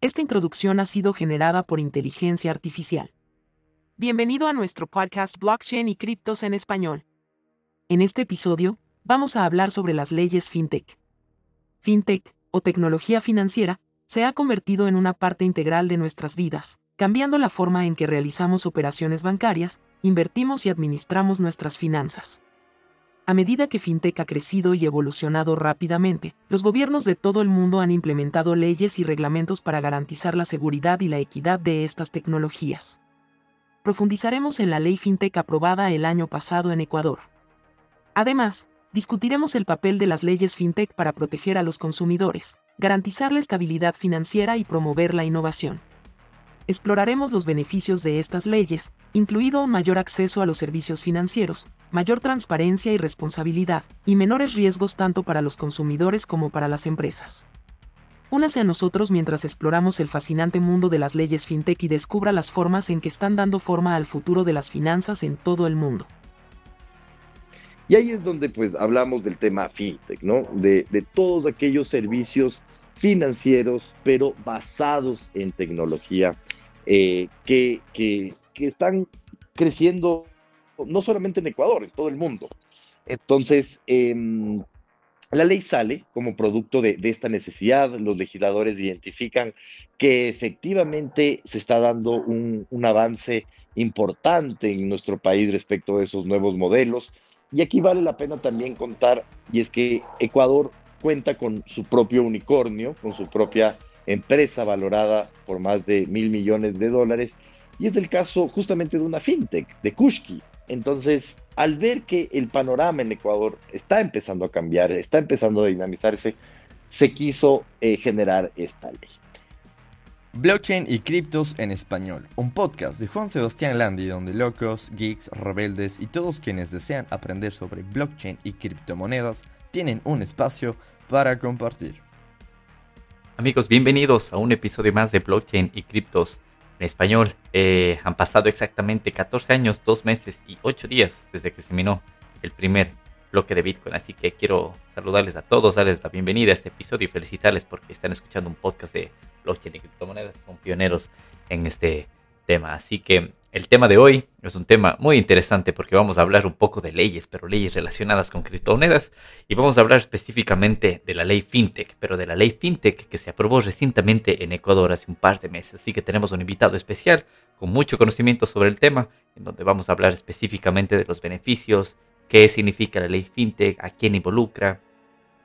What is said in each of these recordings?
Esta introducción ha sido generada por inteligencia artificial. Bienvenido a nuestro podcast Blockchain y Criptos en Español. En este episodio, vamos a hablar sobre las leyes FinTech. FinTech, o tecnología financiera, se ha convertido en una parte integral de nuestras vidas, cambiando la forma en que realizamos operaciones bancarias, invertimos y administramos nuestras finanzas. A medida que FinTech ha crecido y evolucionado rápidamente, los gobiernos de todo el mundo han implementado leyes y reglamentos para garantizar la seguridad y la equidad de estas tecnologías. Profundizaremos en la ley FinTech aprobada el año pasado en Ecuador. Además, discutiremos el papel de las leyes FinTech para proteger a los consumidores, garantizar la estabilidad financiera y promover la innovación exploraremos los beneficios de estas leyes, incluido mayor acceso a los servicios financieros, mayor transparencia y responsabilidad, y menores riesgos tanto para los consumidores como para las empresas. Únase a nosotros mientras exploramos el fascinante mundo de las leyes fintech y descubra las formas en que están dando forma al futuro de las finanzas en todo el mundo. Y ahí es donde pues hablamos del tema fintech, ¿no? De, de todos aquellos servicios financieros, pero basados en tecnología eh, que, que, están creciendo no solamente en Ecuador, en todo el mundo. Entonces, em, la ley sale como producto de, esta necesidad, los legisladores identifican que efectivamente se está dando un, un, avance importante en nuestro país respecto a esos nuevos modelos. Y aquí vale la pena también contar, y es que Ecuador cuenta con su propio unicornio, con su propia empresa valorada por más de mil millones de dólares. Y es el caso justamente de una fintech, de Kushki. Entonces, al ver que el panorama en Ecuador está empezando a cambiar, está empezando a dinamizarse, se quiso eh, generar esta ley. Blockchain y criptos en español, un podcast de Juan Sebastián Landi donde locos, geeks, rebeldes y todos quienes desean aprender sobre blockchain y criptomonedas tienen un espacio para compartir. Amigos, bienvenidos a un episodio más de Blockchain y Criptos en español. Eh, han pasado exactamente 14 años, 2 meses y 8 días desde que se minó el primer bloque de Bitcoin. Así que quiero saludarles a todos, darles la bienvenida a este episodio y felicitarles porque están escuchando un podcast de blockchain y criptomonedas. Son pioneros en este tema. Así que el tema de hoy es un tema muy interesante porque vamos a hablar un poco de leyes, pero leyes relacionadas con criptomonedas y vamos a hablar específicamente de la ley FinTech, pero de la ley FinTech que se aprobó recientemente en Ecuador hace un par de meses. Así que tenemos un invitado especial con mucho conocimiento sobre el tema, en donde vamos a hablar específicamente de los beneficios, qué significa la ley FinTech, a quién involucra,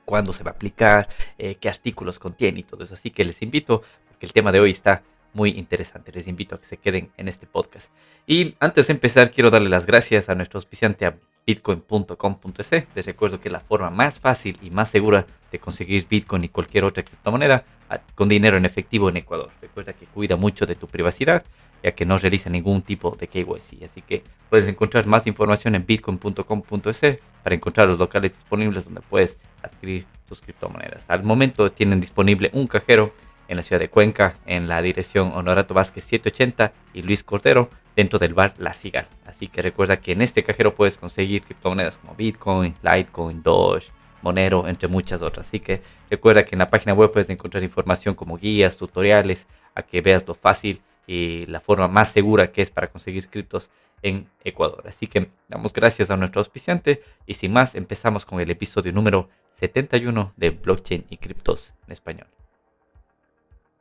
cuándo se va a aplicar, eh, qué artículos contiene y todo eso. Así que les invito, porque el tema de hoy está muy interesante. Les invito a que se queden en este podcast. Y antes de empezar, quiero darle las gracias a nuestro auspiciante a bitcoin.com.es. Les recuerdo que la forma más fácil y más segura de conseguir Bitcoin y cualquier otra criptomoneda ah, con dinero en efectivo en Ecuador. Recuerda que cuida mucho de tu privacidad ya que no realiza ningún tipo de KYC. Así que puedes encontrar más información en bitcoin.com.es para encontrar los locales disponibles donde puedes adquirir tus criptomonedas. Al momento tienen disponible un cajero en la ciudad de Cuenca, en la dirección Honorato Vázquez 780 y Luis Cordero, dentro del bar La Cigal. Así que recuerda que en este cajero puedes conseguir criptomonedas como Bitcoin, Litecoin, Doge, Monero, entre muchas otras. Así que recuerda que en la página web puedes encontrar información como guías, tutoriales, a que veas lo fácil y la forma más segura que es para conseguir criptos en Ecuador. Así que damos gracias a nuestro auspiciante y sin más empezamos con el episodio número 71 de Blockchain y Criptos en Español.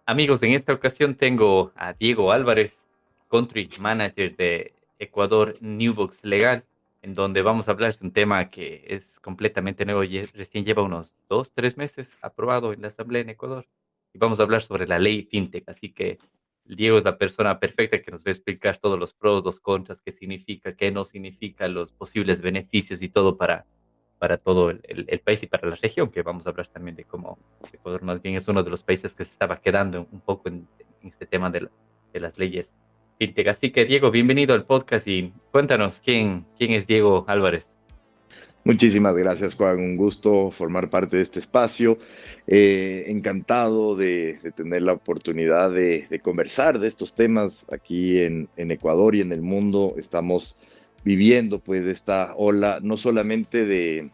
Amigos, en esta ocasión tengo a Diego Álvarez, Country Manager de Ecuador Newbox Legal, en donde vamos a hablar de un tema que es completamente nuevo y recién lleva unos dos, tres meses aprobado en la Asamblea en Ecuador. Y vamos a hablar sobre la ley FinTech. Así que Diego es la persona perfecta que nos va a explicar todos los pros, los contras, qué significa, qué no significa, los posibles beneficios y todo para para todo el, país y para la región, que vamos a hablar también de cómo Ecuador más bien es uno de los países que se estaba quedando un poco en, este tema de, las leyes. Así que Diego, bienvenido al podcast y cuéntanos quién, quién es Diego Álvarez. Muchísimas gracias, Juan. Un gusto formar parte de este espacio. Eh, encantado de, tener la oportunidad de, conversar de estos temas aquí en, en, Ecuador y en el mundo. Estamos viviendo pues esta ola no solamente de,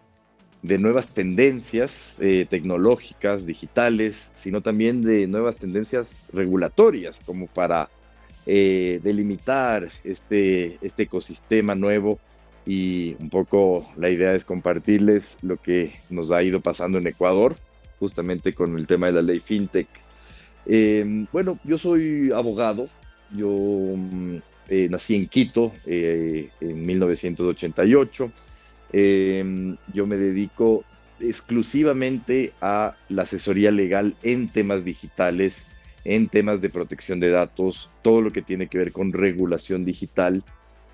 de nuevas tendencias eh, tecnológicas, digitales, sino también de nuevas tendencias regulatorias, como para eh, delimitar este, este ecosistema nuevo. Y un poco la idea es compartirles lo que nos ha ido pasando en Ecuador, justamente con el tema de la ley FinTech. Eh, bueno, yo soy abogado, yo mm, nací en Quito en 1988 Em, yo me dedico exclusivamente a la asesoría legal en temas digitales, en temas de protección de datos, todo lo que tiene que ver con regulación digital.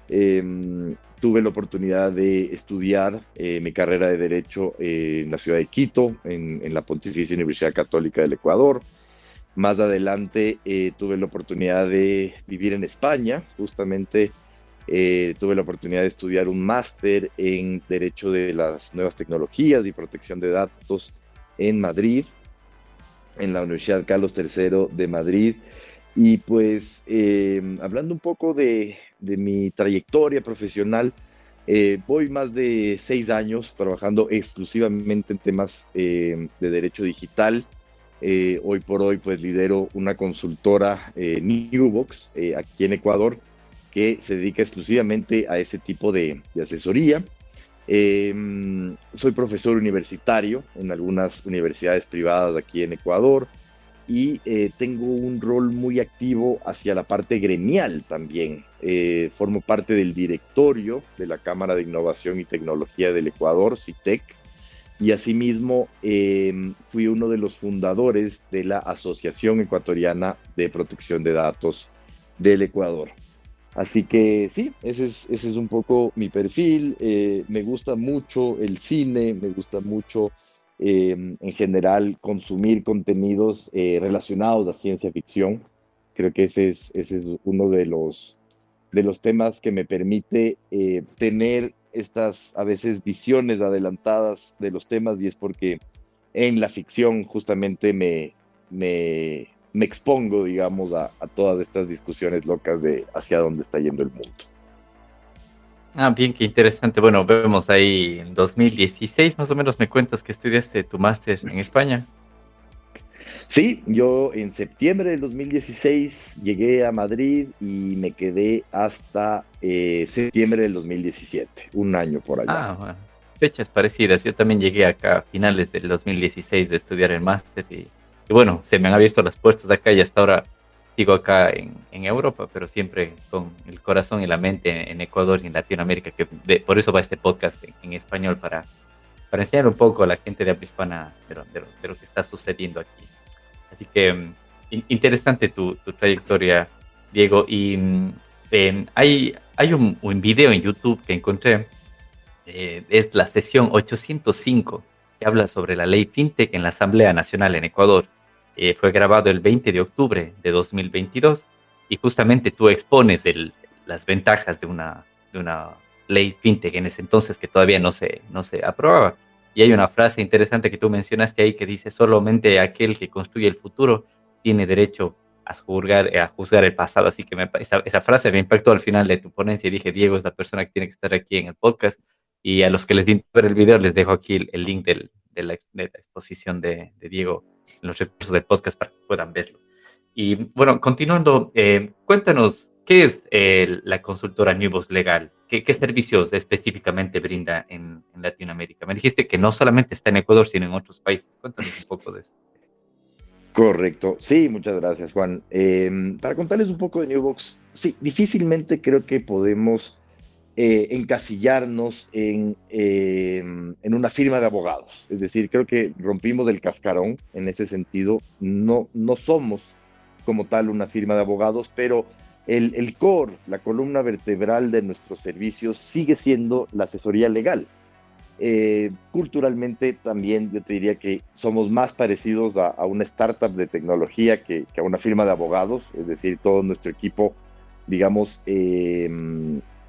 Em, tuve la oportunidad de estudiar eh, mi carrera de Derecho en la ciudad de Quito, en, la Pontificia Universidad Católica del Ecuador. Más adelante eh, tuve la oportunidad de vivir en España, justamente eh, tuve la oportunidad de estudiar un máster en Derecho de las Nuevas Tecnologías y Protección de Datos en Madrid, en la Universidad Carlos III de Madrid. Y pues eh, hablando un poco de, mi trayectoria profesional, eh, voy más de seis años trabajando exclusivamente en temas de derecho digital. Hoy por hoy pues lidero una consultora Newbox aquí en Ecuador que se dedica exclusivamente a ese tipo de, asesoría. Em, soy profesor universitario en algunas universidades privadas aquí en Ecuador y eh, tengo un rol muy activo hacia la parte gremial también. Eh, formo parte del directorio de la Cámara de Innovación y Tecnología del Ecuador, CITEC, y asimismo em, fui uno de los fundadores de la Asociación Ecuatoriana de Protección de Datos del Ecuador. Así que sí, ese es, ese es un poco mi perfil. Eh, me gusta mucho el cine, me gusta mucho em, en general consumir contenidos eh, relacionados a ciencia ficción. Creo que ese es, ese es uno de los, de los temas que me permite eh, tener estas a veces visiones adelantadas de los temas y es porque en la ficción justamente me, me, expongo, digamos, a, todas estas discusiones locas de hacia dónde está yendo el mundo. Ah, bien, qué interesante. Bueno, vemos ahí en 2016, más o menos, me cuentas que estudiaste tu máster en España. Sí, yo en septiembre del 2016 llegué a Madrid y me quedé hasta eh, septiembre del 2017, un año por allá. Ah. Fechas parecidas. Yo también llegué acá a finales del 2016 de estudiar el máster y bueno, se me han abierto las puertas de acá y hasta ahora sigo acá en, Europa, pero siempre con el corazón y la mente en, Ecuador y en Latinoamérica, que por eso va este podcast en, español, para, para enseñar un poco a la gente de hispana de lo, que está sucediendo aquí. Así que interesante tu, trayectoria, Diego. Y em, hay, hay un, un, video en YouTube que encontré, eh, es la sesión 805, que habla sobre la ley FinTech en la Asamblea Nacional en Ecuador. Eh, fue grabado el 20 de octubre de 2022 y justamente tú expones las ventajas de una, de una ley fintech en ese entonces que todavía no se, no se aprobaba. Y hay una frase interesante que tú mencionaste ahí que dice, solamente aquel que construye el futuro tiene derecho a juzgar, a juzgar el pasado. Así que esa, frase me impactó al final de tu ponencia y dije, Diego es la persona que tiene que estar aquí en el podcast. Y a los que les di ver el video, les dejo aquí el, link de, la, exposición de, de Diego los recursos del podcast para que puedan verlo. Y bueno, continuando, eh, cuéntanos, ¿qué es eh, la consultora Newbox Legal? ¿Qué, servicios específicamente brinda en, Latinoamérica? Me dijiste que no solamente está en Ecuador, sino en otros países. Cuéntanos un poco de eso. Correcto. Sí, muchas gracias, Juan. Eh, para contarles un poco de Newbox, sí, difícilmente creo que podemos eh, encasillarnos en, em, en, una firma de abogados. Es decir, creo que rompimos el cascarón en ese sentido. No, no somos como tal una firma de abogados, pero el, el core, la columna vertebral de nuestros servicios sigue siendo la asesoría legal. Eh, culturalmente también yo te diría que somos más parecidos a, a una startup de tecnología que, que, a una firma de abogados, es decir, todo nuestro equipo, digamos, eh,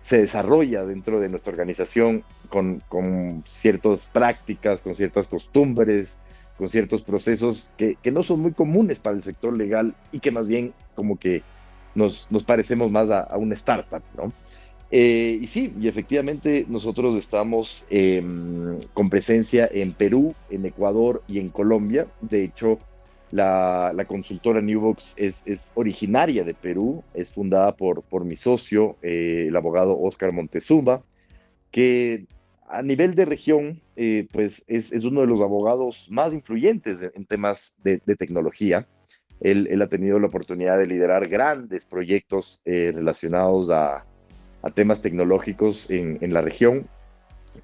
se desarrolla dentro de nuestra organización con, ciertas prácticas, con ciertas costumbres, con ciertos procesos que, no son muy comunes para el sector legal y que más bien como que nos, parecemos más a, una startup, ¿no? Eh, y sí, y efectivamente nosotros estamos em, con presencia en Perú, en Ecuador y en Colombia. De hecho, la, consultora Newbox es, es, originaria de Perú, es fundada por, por mi socio, eh, el abogado Oscar Montezuma, que a nivel de región, eh, pues es, uno de los abogados más influyentes en temas de, tecnología. Él, ha tenido la oportunidad de liderar grandes proyectos eh, relacionados a, temas tecnológicos en, la región.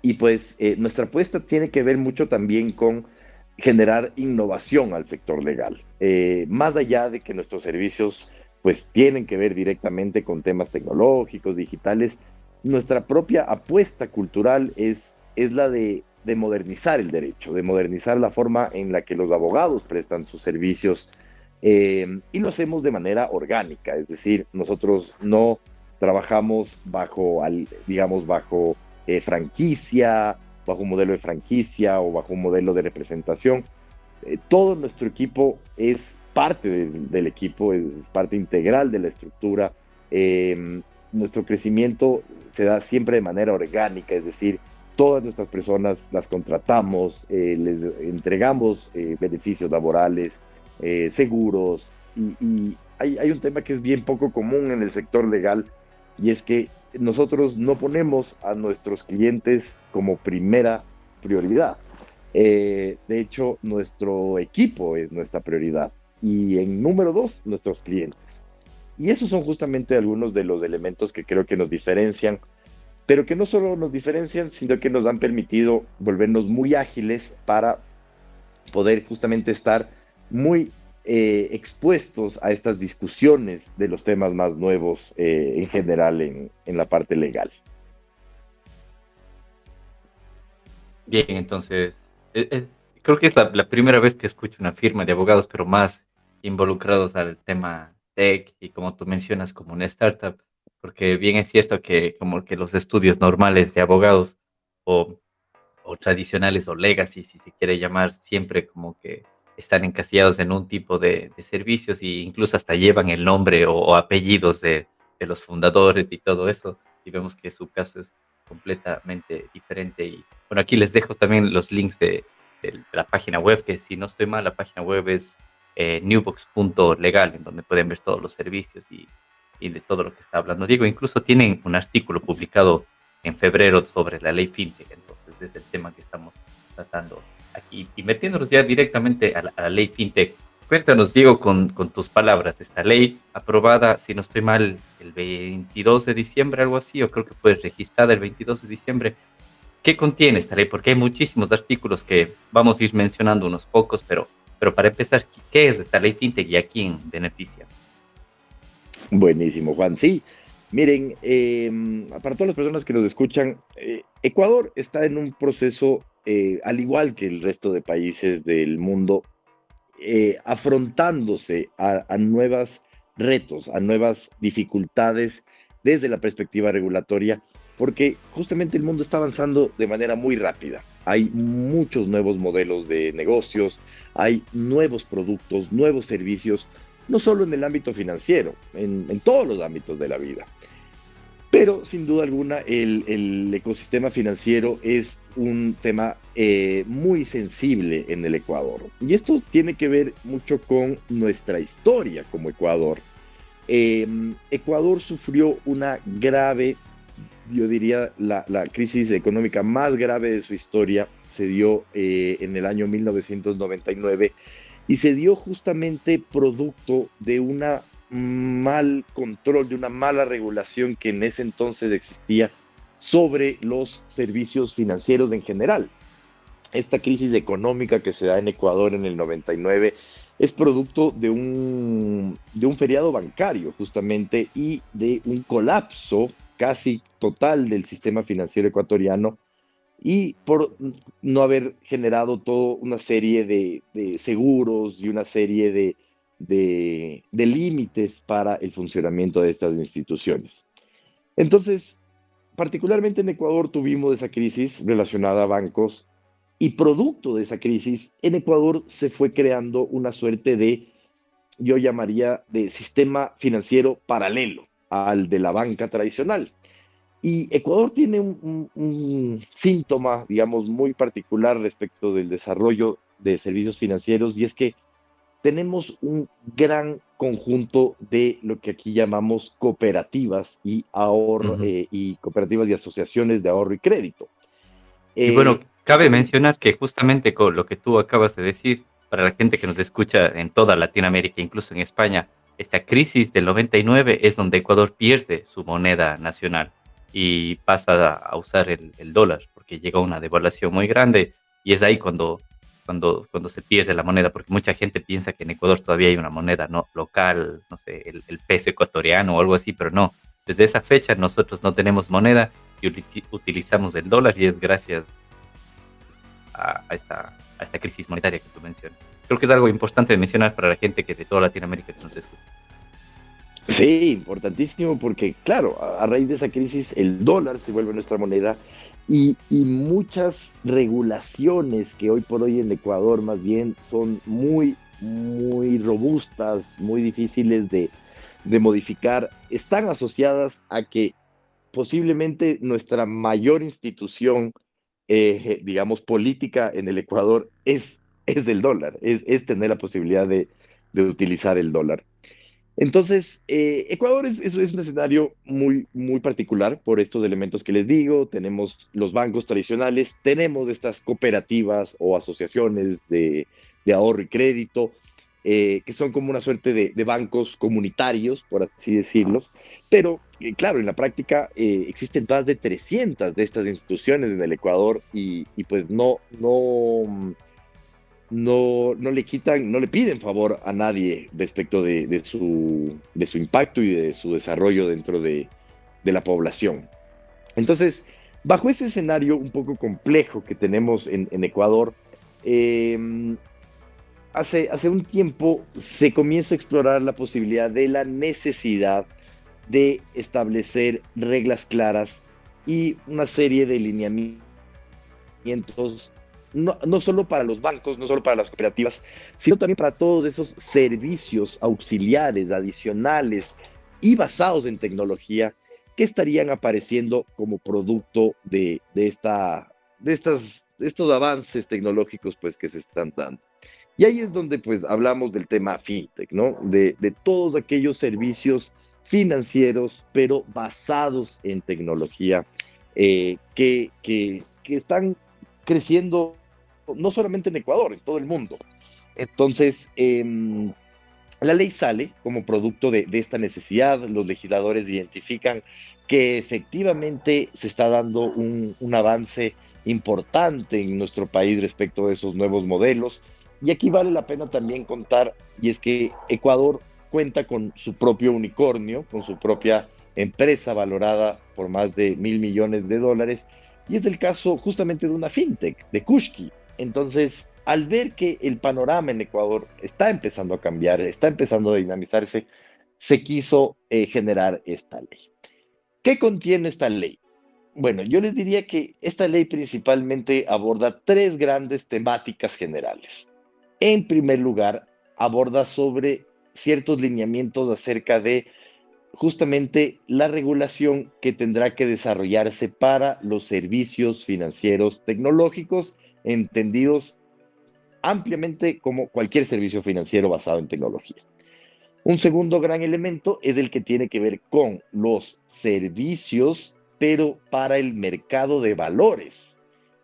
Y pues nuestra apuesta tiene que ver mucho también con generar innovación al sector legal. Eh, más allá de que nuestros servicios pues tienen que ver directamente con temas tecnológicos, digitales, nuestra propia apuesta cultural es, es la de, modernizar el derecho, de modernizar la forma en la que los abogados prestan sus servicios eh, y lo hacemos de manera orgánica, es decir, nosotros no trabajamos bajo, digamos, bajo eh, franquicia bajo un modelo de franquicia o bajo un modelo de representación. Eh, todo nuestro equipo es parte del equipo, es, parte integral de la estructura. Nuestro crecimiento se da siempre de manera orgánica, es decir, todas nuestras personas las contratamos, les entregamos beneficios laborales, seguros, y, hay, hay, un tema que es bien poco común en el sector legal, y es que nosotros no ponemos a nuestros clientes como primera prioridad. Eh, de hecho, nuestro equipo es nuestra prioridad y en número dos, nuestros clientes. Y esos son justamente algunos de los elementos que creo que nos diferencian, pero que no solo nos diferencian, sino que nos han permitido volvernos muy ágiles para poder justamente estar muy eh, expuestos a estas discusiones de los temas más nuevos eh, en general en, la parte legal. Bien, entonces, creo que es la, primera vez que escucho una firma de abogados, pero más involucrados al tema tech y como tú mencionas, como una startup, porque bien es cierto que como que los estudios normales de abogados o, o tradicionales o legacy, si se quiere llamar, siempre como que están encasillados en un tipo de, servicios e incluso hasta llevan el nombre o, apellidos de, los fundadores y todo eso. Y vemos que su caso es completamente diferente. Y bueno, aquí les dejo también los links de, la página web, que si no estoy mal, la página web es eh, newbox.legal, en donde pueden ver todos los servicios y, y de todo lo que está hablando Diego. Incluso tienen un artículo publicado en febrero sobre la ley FinTech, entonces es el tema que estamos tratando y metiéndonos ya directamente a la, ley FinTech. Cuéntanos, Diego, con, con, tus palabras, esta ley aprobada, si no estoy mal, el 22 de diciembre, algo así, o creo que fue registrada el 22 de diciembre. ¿Qué contiene esta ley? Porque hay muchísimos artículos que vamos a ir mencionando unos pocos, pero, pero para empezar, ¿qué es esta ley FinTech y a quién beneficia? Buenísimo, Juan. Sí, miren, em, para todas las personas que nos escuchan, eh, Ecuador está en un proceso eh, al igual que el resto de países del mundo, eh, afrontándose a, nuevos retos, a nuevas dificultades desde la perspectiva regulatoria, porque justamente el mundo está avanzando de manera muy rápida. Hay muchos nuevos modelos de negocios, hay nuevos productos, nuevos servicios, no solo en el ámbito financiero, en todos los ámbitos de la vida. Pero sin duda alguna el, ecosistema financiero es un tema eh, muy sensible en el Ecuador. Y esto tiene que ver mucho con nuestra historia como Ecuador. Em, Ecuador sufrió una grave, yo diría, la, crisis económica más grave de su historia se dio eh, en el año 1999 y se dio justamente producto de una mal control, de una mala regulación que en ese entonces existía sobre los servicios financieros en general. Esta crisis económica que se da en Ecuador en el 99 es producto de un, de un feriado bancario justamente y de un colapso casi total del sistema financiero ecuatoriano y por no haber generado toda una serie de, de seguros y una serie de, de, límites para el funcionamiento de estas instituciones. Entonces, particularmente en Ecuador tuvimos esa crisis relacionada a bancos y producto de esa crisis, en Ecuador se fue creando una suerte de, yo llamaría, de sistema financiero paralelo al de la banca tradicional. Y Ecuador tiene un, síntoma, digamos, muy particular respecto del desarrollo de servicios financieros y es que tenemos un gran conjunto de lo que aquí llamamos cooperativas y ahorro eh, y cooperativas y asociaciones de ahorro y crédito. y bueno, eh, cabe mencionar que justamente con lo que tú acabas de decir, para la gente que nos escucha en toda Latinoamérica, incluso en España, esta crisis del 99 es donde Ecuador pierde su moneda nacional y pasa a usar el, el dólar, porque llega una devaluación muy grande y es ahí cuando cuando, cuando se pierde la moneda, porque mucha gente piensa que en Ecuador todavía hay una moneda no local, no sé, el, peso ecuatoriano o algo así, pero no. Desde esa fecha nosotros no tenemos moneda y utilizamos el dólar y es gracias a, esta, a esta crisis monetaria que tú mencionas. Creo que es algo importante de mencionar para la gente que de toda Latinoamérica nos escucha. Sí, importantísimo porque, claro, a, raíz de esa crisis el dólar se vuelve nuestra moneda y, muchas regulaciones que hoy por hoy en Ecuador más bien son muy, muy robustas, muy difíciles de, modificar, están asociadas a que posiblemente nuestra mayor institución, eh, digamos, política en el Ecuador es, es el dólar, es, tener la posibilidad de, de utilizar el dólar. Entonces, eh, Ecuador es, es, un escenario muy, muy particular por estos elementos que les digo. Tenemos los bancos tradicionales, tenemos estas cooperativas o asociaciones de, ahorro y crédito, eh, que son como una suerte de, bancos comunitarios, por así decirlos. Pero, eh, claro, en la práctica existen más de 300 de estas instituciones en el Ecuador y, y pues no, no no, no le quitan, no le piden favor a nadie respecto de, su, de su impacto y de su desarrollo dentro de, la población. Entonces, bajo ese escenario un poco complejo que tenemos en, Ecuador, em, hace, hace un tiempo se comienza a explorar la posibilidad de la necesidad de establecer reglas claras y una serie de lineamientos no, no, solo para los bancos, no solo para las cooperativas, sino también para todos esos servicios auxiliares, adicionales y basados en tecnología que estarían apareciendo como producto de, esta, de, estas, estos avances tecnológicos pues, que se están dando. Y ahí es donde pues hablamos del tema fintech, ¿no? De, todos aquellos servicios financieros, pero basados en tecnología, eh, que, que, que están creciendo no solamente en Ecuador, en todo el mundo. Entonces, em, la ley sale como producto de, esta necesidad, los legisladores identifican que efectivamente se está dando un, avance importante en nuestro país respecto a esos nuevos modelos. Y aquí vale la pena también contar, y es que Ecuador cuenta con su propio unicornio, con su propia empresa valorada por más de mil millones de dólares, y es el caso justamente de una fintech, de Kushki, entonces, al ver que el panorama en Ecuador está empezando a cambiar, está empezando a dinamizarse, se quiso eh, generar esta ley. ¿Qué contiene esta ley? Bueno, yo les diría que esta ley principalmente aborda tres grandes temáticas generales. En primer lugar, aborda sobre ciertos lineamientos acerca de justamente la regulación que tendrá que desarrollarse para los servicios financieros tecnológicos entendidos ampliamente como cualquier servicio financiero basado en tecnología. Un segundo gran elemento es el que tiene que ver con los servicios, pero para el mercado de valores.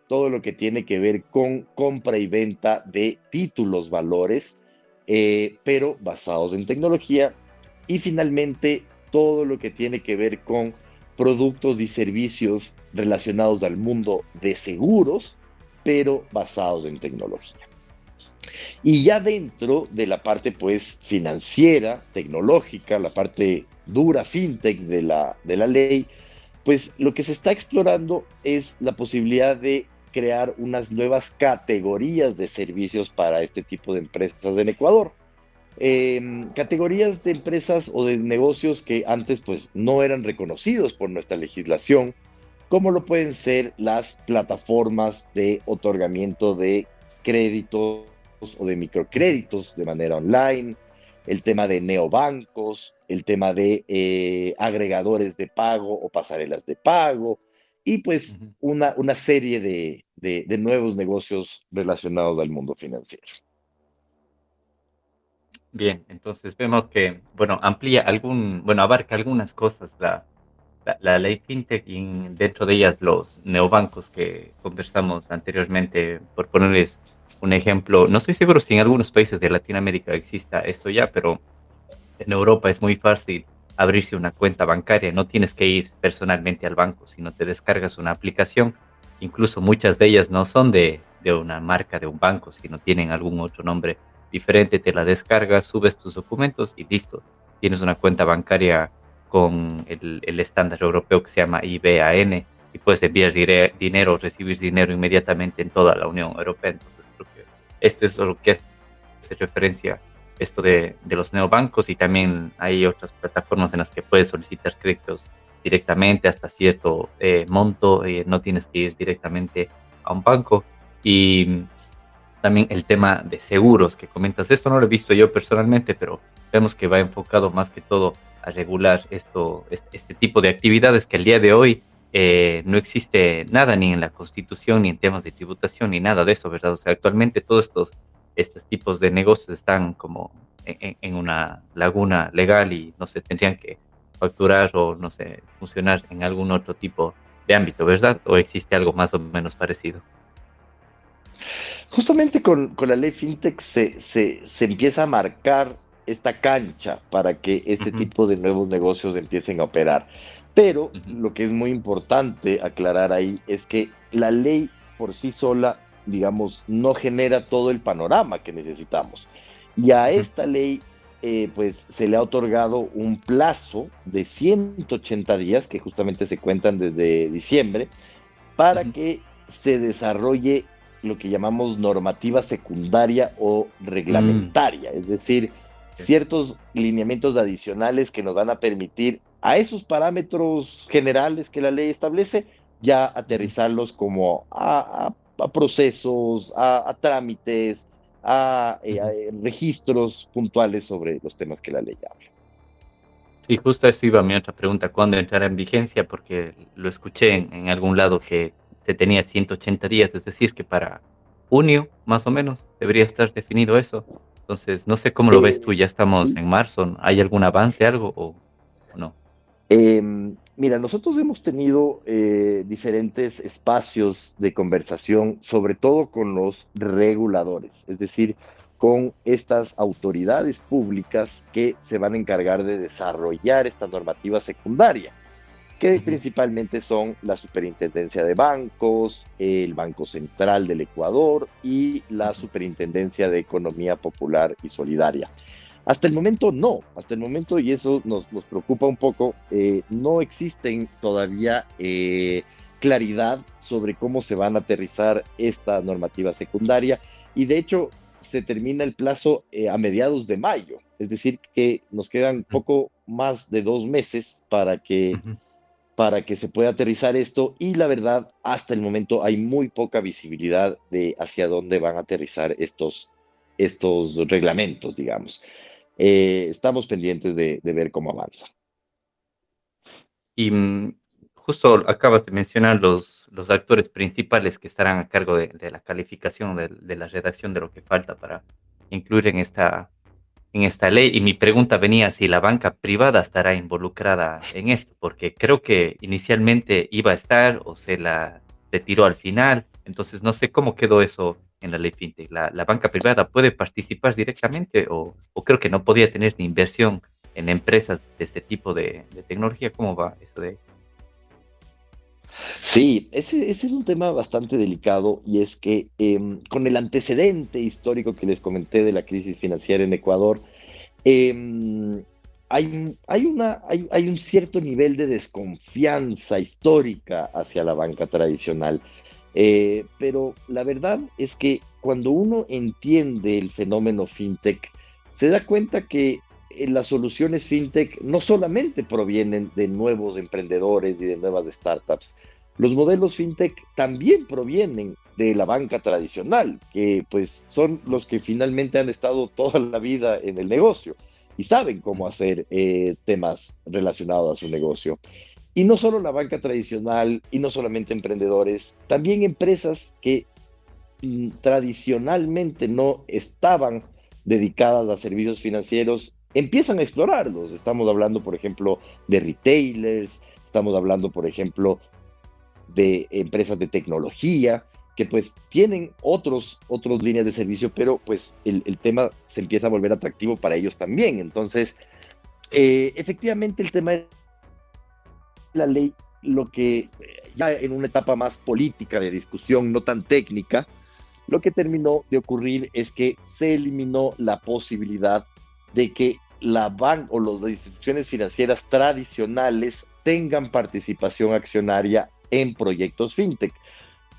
Todo lo que tiene que ver con compra y venta de títulos valores, eh, pero basados en tecnología. Y finalmente, todo lo que tiene que ver con productos y servicios relacionados al mundo de seguros, pero basados en tecnología. Y ya dentro de la parte pues financiera, tecnológica, la parte dura fintech de la, de la ley, pues lo que se está explorando es la posibilidad de crear unas nuevas categorías de servicios para este tipo de empresas en Ecuador. Em, categorías de empresas o de negocios que antes pues no eran reconocidos por nuestra legislación, como lo pueden ser las plataformas de otorgamiento de créditos o de microcréditos de manera online, el tema de neobancos, el tema de eh, agregadores de pago o pasarelas de pago, y pues una, una serie de, de, nuevos negocios relacionados al mundo financiero. Bien, entonces vemos que, bueno, amplía algún, bueno, abarca algunas cosas la, la, ley fintech y dentro de ellas los neobancos que conversamos anteriormente, por ponerles un ejemplo, no estoy seguro si en algunos países de Latinoamérica exista esto ya, pero en Europa es muy fácil abrirse una cuenta bancaria, no tienes que ir personalmente al banco, sino te descargas una aplicación, incluso muchas de ellas no son de, de una marca de un banco, sino tienen algún otro nombre diferente, te la descargas, subes tus documentos y listo, tienes una cuenta bancaria con el, el estándar europeo que se llama IBAN y puedes enviar dinero o recibir dinero inmediatamente en toda la Unión Europea. Entonces creo que esto es lo que hace referencia esto de, de los neobancos y también hay otras plataformas en las que puedes solicitar créditos directamente hasta cierto eh, monto, y no tienes que ir directamente a un banco. Y también el tema de seguros que comentas, esto no lo he visto yo personalmente, pero vemos que va enfocado más que todo a regular esto, este, tipo de actividades que el día de hoy eh, no existe nada ni en la constitución, ni en temas de tributación, ni nada de eso, ¿verdad? O sea, actualmente todos estos, estos tipos de negocios están como en, una laguna legal y no se tendrían que facturar o no sé, funcionar en algún otro tipo de ámbito, ¿verdad? ¿O existe algo más o menos parecido? Justamente con, con la ley FinTech se, se, se empieza a marcar esta cancha para que este tipo de nuevos negocios empiecen a operar. Pero lo que es muy importante aclarar ahí es que la ley por sí sola, digamos, no genera todo el panorama que necesitamos. Y a esta ley, eh, pues, se le ha otorgado un plazo de 180 días, que justamente se cuentan desde diciembre, para que se desarrolle lo que llamamos normativa secundaria o reglamentaria, es decir, ciertos lineamientos adicionales que nos van a permitir a esos parámetros generales que la ley establece, ya aterrizarlos como a, procesos, a, trámites, a, eh, eh, registros puntuales sobre los temas que la ley habla. Sí, justo eso iba mi otra pregunta, ¿cuándo entrará en vigencia? Porque lo escuché en, en algún lado que se tenía 180 días, es decir, que para junio, más o menos, debería estar definido eso. Entonces, no sé cómo lo ves tú, ya estamos en marzo, ¿hay algún avance, algo o, no? Em, mira, nosotros hemos tenido eh, diferentes espacios de conversación, sobre todo con los reguladores, es decir, con estas autoridades públicas que se van a encargar de desarrollar esta normativa secundaria que principalmente son la Superintendencia de Bancos, el Banco Central del Ecuador y la Superintendencia de Economía Popular y Solidaria. Hasta el momento no, hasta el momento, y eso nos, preocupa un poco, eh, no existen todavía eh, claridad sobre cómo se van a aterrizar esta normativa secundaria y de hecho se termina el plazo eh, a mediados de mayo, es decir, que nos quedan poco más de dos meses para que para que se pueda aterrizar esto y la verdad, hasta el momento hay muy poca visibilidad de hacia dónde van a aterrizar estos, estos reglamentos, digamos. Eh, estamos pendientes de, ver cómo avanza. Y mm, justo acabas de mencionar los, los actores principales que estarán a cargo de, la calificación, de, de, la redacción de lo que falta para incluir en esta, en esta ley y mi pregunta venía si la banca privada estará involucrada en esto, porque creo que inicialmente iba a estar o se la retiró al final, entonces no sé cómo quedó eso en la ley fintech. ¿La, banca privada puede participar directamente o, creo que no podía tener ni inversión en empresas de este tipo de, tecnología? ¿Cómo va eso de Sí, ese, es un tema bastante delicado y es que em, con el antecedente histórico que les comenté de la crisis financiera en Ecuador, em, hay, hay, una, hay, hay, un cierto nivel de desconfianza histórica hacia la banca tradicional. Eh, pero la verdad es que cuando uno entiende el fenómeno fintech, se da cuenta que las soluciones fintech no solamente provienen de nuevos emprendedores y de nuevas startups, los modelos fintech también provienen de la banca tradicional, que pues son los que finalmente han estado toda la vida en el negocio. y saben cómo hacer eh, temas relacionados a su negocio. Y no solo la banca tradicional y no solamente emprendedores, también empresas que mm, tradicionalmente no estaban dedicadas a servicios financieros empiezan a explorarlos. Estamos hablando, por ejemplo, de retailers, estamos hablando, por ejemplo, de empresas de tecnología que pues tienen otros, otros líneas de servicio, pero pues el, tema se empieza a volver atractivo para ellos también. Entonces, eh, efectivamente el tema de la ley, lo que ya en una etapa más política de discusión, no tan técnica, lo que terminó de ocurrir es que se eliminó la posibilidad de que la banca o las instituciones financieras tradicionales tengan participación accionaria en proyectos fintech,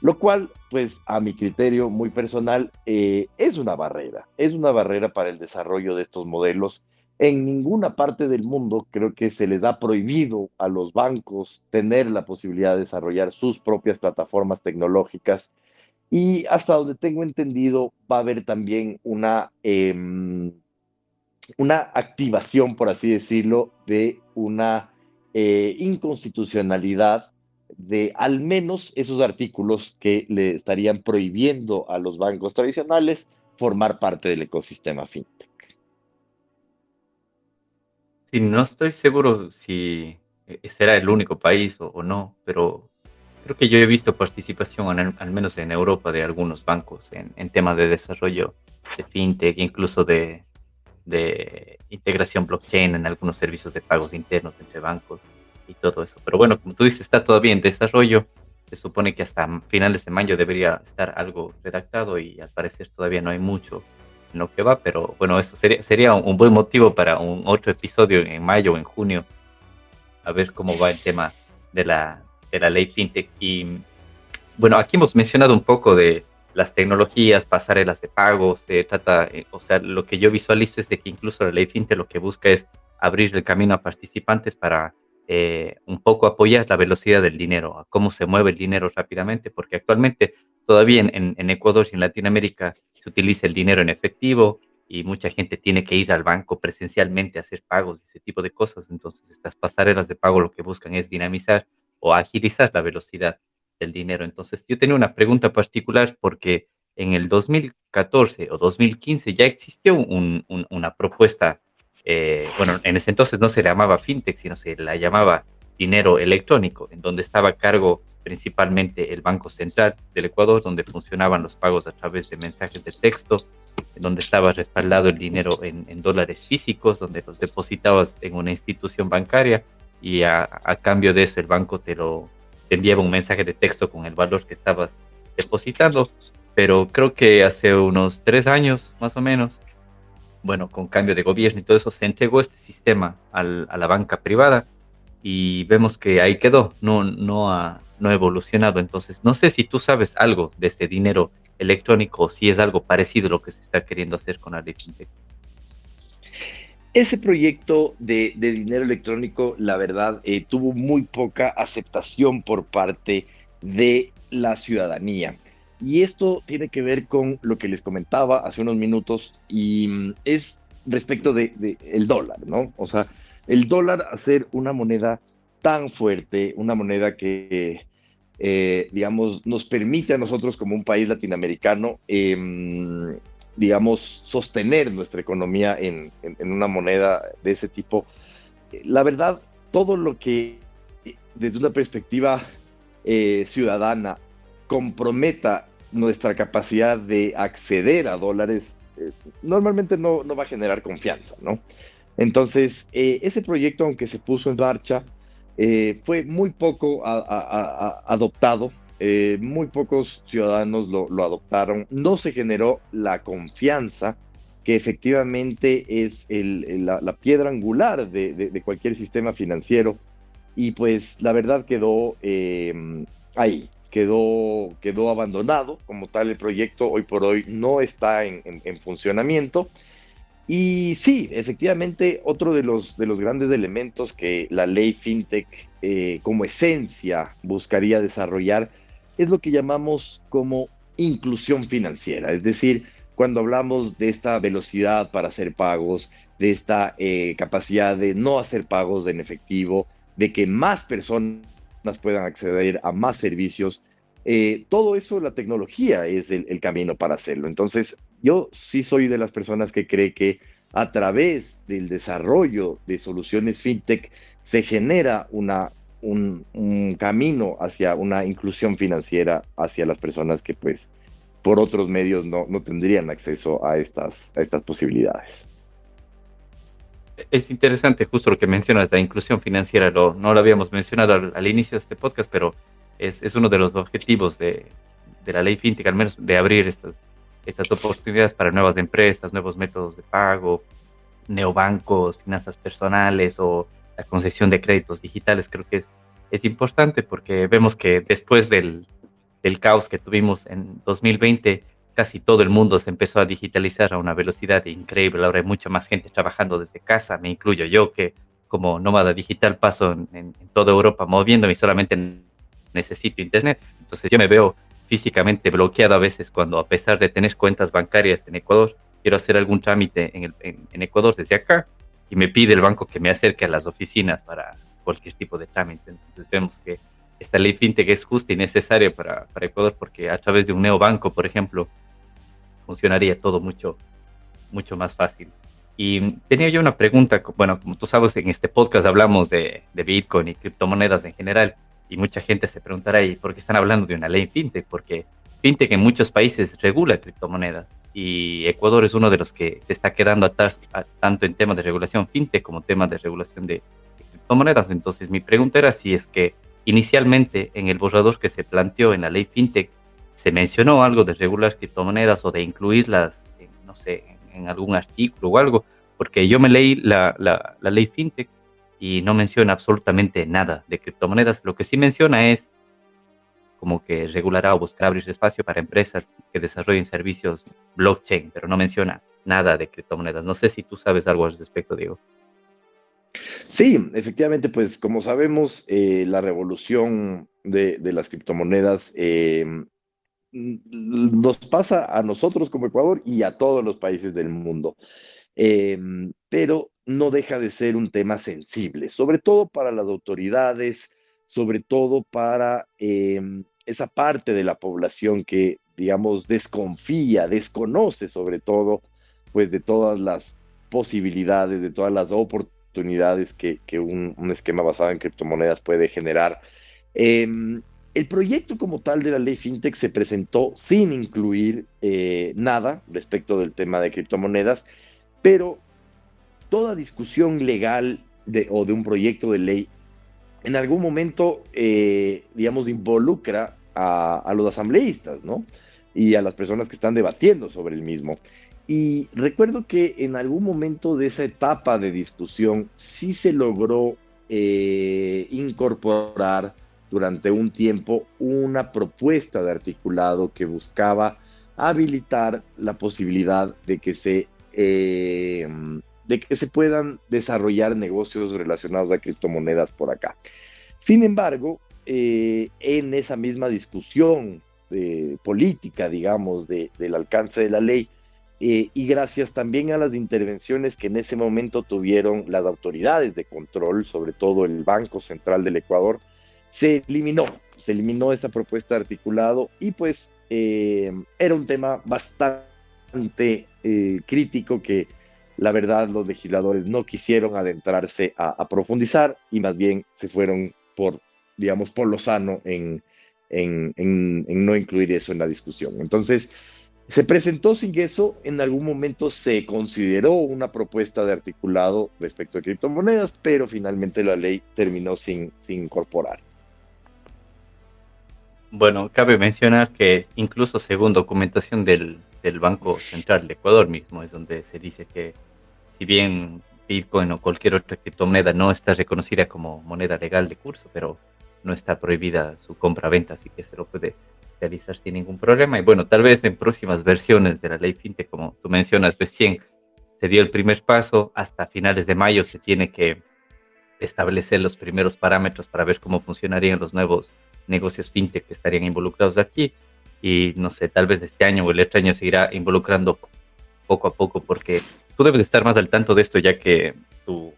lo cual, pues a mi criterio muy personal, eh, es una barrera, es una barrera para el desarrollo de estos modelos. En ninguna parte del mundo creo que se les ha prohibido a los bancos tener la posibilidad de desarrollar sus propias plataformas tecnológicas y hasta donde tengo entendido va a haber también una, em, una activación, por así decirlo, de una eh, inconstitucionalidad de al menos esos artículos que le estarían prohibiendo a los bancos tradicionales formar parte del ecosistema fintech. Sí, no estoy seguro si ese era el único país o, no, pero creo que yo he visto participación, al menos en Europa, de algunos bancos en, temas de desarrollo de fintech, incluso de, de integración blockchain en algunos servicios de pagos internos entre bancos y todo eso. Pero bueno, como tú dices, está todavía en desarrollo. Se supone que hasta finales de mayo debería estar algo redactado y al parecer todavía no hay mucho en lo que va, pero bueno, eso sería, sería un buen motivo para un otro episodio en mayo o en junio, a ver cómo va el tema de la, de la ley FinTech. Y bueno, aquí hemos mencionado un poco de las tecnologías, pasarelas de pago, se trata, eh, o sea, lo que yo visualizo es de que incluso la ley FinTech lo que busca es abrir el camino a participantes para eh, un poco apoyar la velocidad del dinero, a cómo se mueve el dinero rápidamente, porque actualmente todavía en, Ecuador y en Latinoamérica se utiliza el dinero en efectivo y mucha gente tiene que ir al banco presencialmente a hacer pagos y ese tipo de cosas. Entonces, estas pasarelas de pago lo que buscan es dinamizar o agilizar la velocidad del dinero. Entonces, yo tenía una pregunta particular porque en el 2014 o 2015 ya existió una propuesta eh, bueno, en ese entonces no se llamaba fintech, sino se la llamaba dinero electrónico, en donde estaba a cargo principalmente el Banco Central del Ecuador, donde funcionaban los pagos a través de mensajes de texto, donde estaba respaldado el dinero en, dólares físicos, donde los depositabas en una institución bancaria y a, cambio de eso el banco te lo te enviaba un mensaje de texto con el valor que estabas depositando. Pero creo que hace unos tres años más o menos bueno, con cambio de gobierno y todo eso, se entregó este sistema a la banca privada y vemos que ahí quedó, no, no, ha, no evolucionado. Entonces, no sé si tú sabes algo de este dinero electrónico o si es algo parecido a lo que se está queriendo hacer con la FinTech. Ese proyecto de, dinero electrónico, la verdad, eh, tuvo muy poca aceptación por parte de la ciudadanía. Y esto tiene que ver con lo que les comentaba hace unos minutos y mm, es respecto de, dólar, ¿no? O sea, el dólar hacer una moneda tan fuerte, una moneda que, eh, digamos, nos permite a nosotros como un país latinoamericano, em, digamos, sostener nuestra economía en, una moneda de ese tipo. La verdad, todo lo que desde una perspectiva eh, ciudadana comprometa nuestra capacidad de acceder a dólares eh, normalmente no, va a generar confianza, ¿no? Entonces, eh, ese proyecto, aunque se puso en marcha, eh, fue muy poco adoptado, muy pocos ciudadanos lo, adoptaron, no se generó la confianza que efectivamente es la, piedra angular de, cualquier sistema financiero. Y pues la verdad quedó ahí, quedó, quedó abandonado. Como tal el proyecto, hoy por hoy no está en, funcionamiento. Y sí, efectivamente, otro de los, de los grandes elementos que la ley FinTech eh, como esencia buscaría desarrollar es lo que llamamos como inclusión financiera, es decir, cuando hablamos de esta velocidad para hacer pagos, de esta eh, capacidad de no hacer pagos en efectivo, de que más personas puedan acceder a más servicios. Eh, todo eso, la tecnología es el, el, camino para hacerlo. Entonces, yo sí soy de las personas que cree que a través del desarrollo de soluciones fintech se genera una, un, un camino hacia una inclusión financiera hacia las personas que pues por otros medios no, no tendrían acceso a estas, a estas posibilidades. Es interesante justo lo que mencionas, la inclusión financiera, lo, no lo habíamos mencionado al, inicio de este podcast, pero es, es uno de los objetivos de, de, la ley fintech, al menos de abrir estas, estas oportunidades para nuevas empresas, nuevos métodos de pago, neobancos, finanzas personales o la concesión de créditos digitales. Creo que es, es importante porque vemos que después del, del caos que tuvimos en 2020, casi todo el mundo se empezó a digitalizar a una velocidad increíble. Ahora hay mucha más gente trabajando desde casa, me incluyo yo, que como nómada digital paso en, toda Europa moviéndome y solamente necesito internet. Entonces yo me veo físicamente bloqueado a veces cuando a pesar de tener cuentas bancarias en Ecuador, quiero hacer algún trámite en, en Ecuador desde acá y me pide el banco que me acerque a las oficinas para cualquier tipo de trámite. Entonces vemos que esta ley fintech es justa y necesaria para, para Ecuador porque a través de un neobanco, por ejemplo, funcionaría todo mucho, mucho más fácil. Y tenía yo una pregunta, bueno, como tú sabes, en este podcast hablamos de, de Bitcoin y criptomonedas en general, y mucha gente se preguntará, ¿y por qué están hablando de una ley fintech? Porque fintech en muchos países regula criptomonedas, y Ecuador es uno de los que se está quedando atrás tanto en temas de regulación fintech como temas de regulación de, criptomonedas. Entonces mi pregunta era si es que Inicialmente, en el borrador que se planteó en la ley FinTech, se mencionó algo de regular criptomonedas o de incluirlas, en, no sé, en, algún artículo o algo, porque yo me leí la, la, la ley FinTech y no menciona absolutamente nada de criptomonedas. Lo que sí menciona es como que regulará o buscará abrir espacio para empresas que desarrollen servicios blockchain, pero no menciona nada de criptomonedas. No sé si tú sabes algo al respecto, Diego. Sí, efectivamente, pues como sabemos, eh, la revolución de, las criptomonedas eh, nos pasa a nosotros como Ecuador y a todos los países del mundo, eh, pero no deja de ser un tema sensible, sobre todo para las autoridades, sobre todo para esa parte de la población que, digamos, desconfía, desconoce sobre todo, pues de todas las posibilidades, de todas las oportunidades que, que un, esquema basado en criptomonedas puede generar. Eh, el proyecto como tal de la ley FinTech se presentó sin incluir eh, nada respecto del tema de criptomonedas, pero toda discusión legal de, o de un proyecto de ley en algún momento, eh, digamos, involucra a, los asambleístas, ¿no? Y a las personas que están debatiendo sobre el mismo. Y recuerdo que en algún momento de esa etapa de discusión sí se logró eh, incorporar durante un tiempo una propuesta de articulado que buscaba habilitar la posibilidad de que se, eh, de que se puedan desarrollar negocios relacionados a criptomonedas por acá. Sin embargo, eh, en esa misma discusión eh, política, digamos, de, del alcance de la ley, eh, y gracias también a las intervenciones que en ese momento tuvieron las autoridades de control, sobre todo el Banco Central del Ecuador, se eliminó, se eliminó esa propuesta de articulado y pues era un tema bastante crítico que la verdad los legisladores no quisieron adentrarse a, profundizar y más bien se fueron por, digamos, por lo sano en, en, en, en no incluir eso en la discusión. Entonces, se presentó sin eso, en algún momento se consideró una propuesta de articulado respecto a criptomonedas, pero finalmente la ley terminó sin, sin incorporar. Bueno, cabe mencionar que incluso según documentación del, del, Banco Central de Ecuador mismo, es donde se dice que si bien Bitcoin o cualquier otra criptomoneda no está reconocida como moneda legal de curso, pero no está prohibida su compra-venta, así que se lo puede realizar sin ningún problema. Y bueno, tal vez en próximas versiones de la ley FinTech, como tú mencionas recién, se dio el primer paso, hasta finales de mayo se tiene que establecer los primeros parámetros para ver cómo funcionarían los nuevos negocios FinTech que estarían involucrados aquí. Y no sé, tal vez este año o el otro año se irá involucrando poco a poco porque tú debes estar más al tanto de esto ya que tu,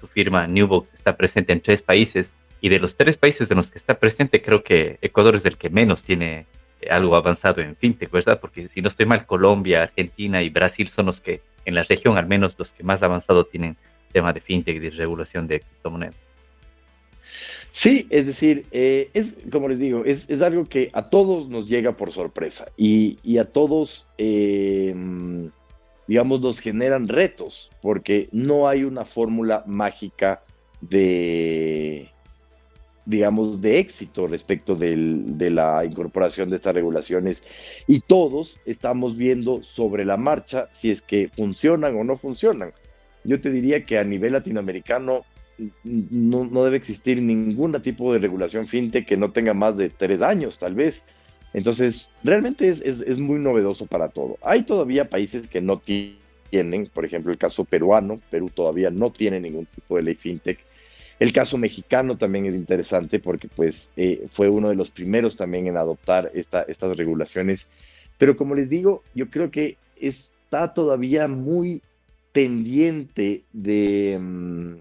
tu firma Newbox está presente en tres países y de los tres países en los que está presente creo que Ecuador es el que menos tiene eh, algo avanzado en fintech, ¿verdad? Porque si no estoy mal, Colombia, Argentina y Brasil son los que en la región al menos los que más avanzado tienen tema de fintech y regulación de criptomonedas. Sí, es decir, eh, es como les digo, es, algo que a todos nos llega por sorpresa y, a todos, em, digamos, nos generan retos, porque no hay una fórmula mágica de, digamos, de éxito respecto de la incorporación de estas regulaciones y todos estamos viendo sobre la marcha si es que funcionan o no funcionan. Yo te diría que a nivel latinoamericano no, debe existir ningún tipo de regulación fintech que no tenga más de tres años, tal vez. Entonces, realmente es, muy novedoso para todo. Hay todavía países que no tienen, por ejemplo, el caso peruano, Perú todavía no tiene ningún tipo de ley fintech. El caso mexicano también es interesante porque pues eh, fue uno de los primeros también en adoptar estas regulaciones. Pero como les digo, yo creo que está todavía muy pendiente de, mm,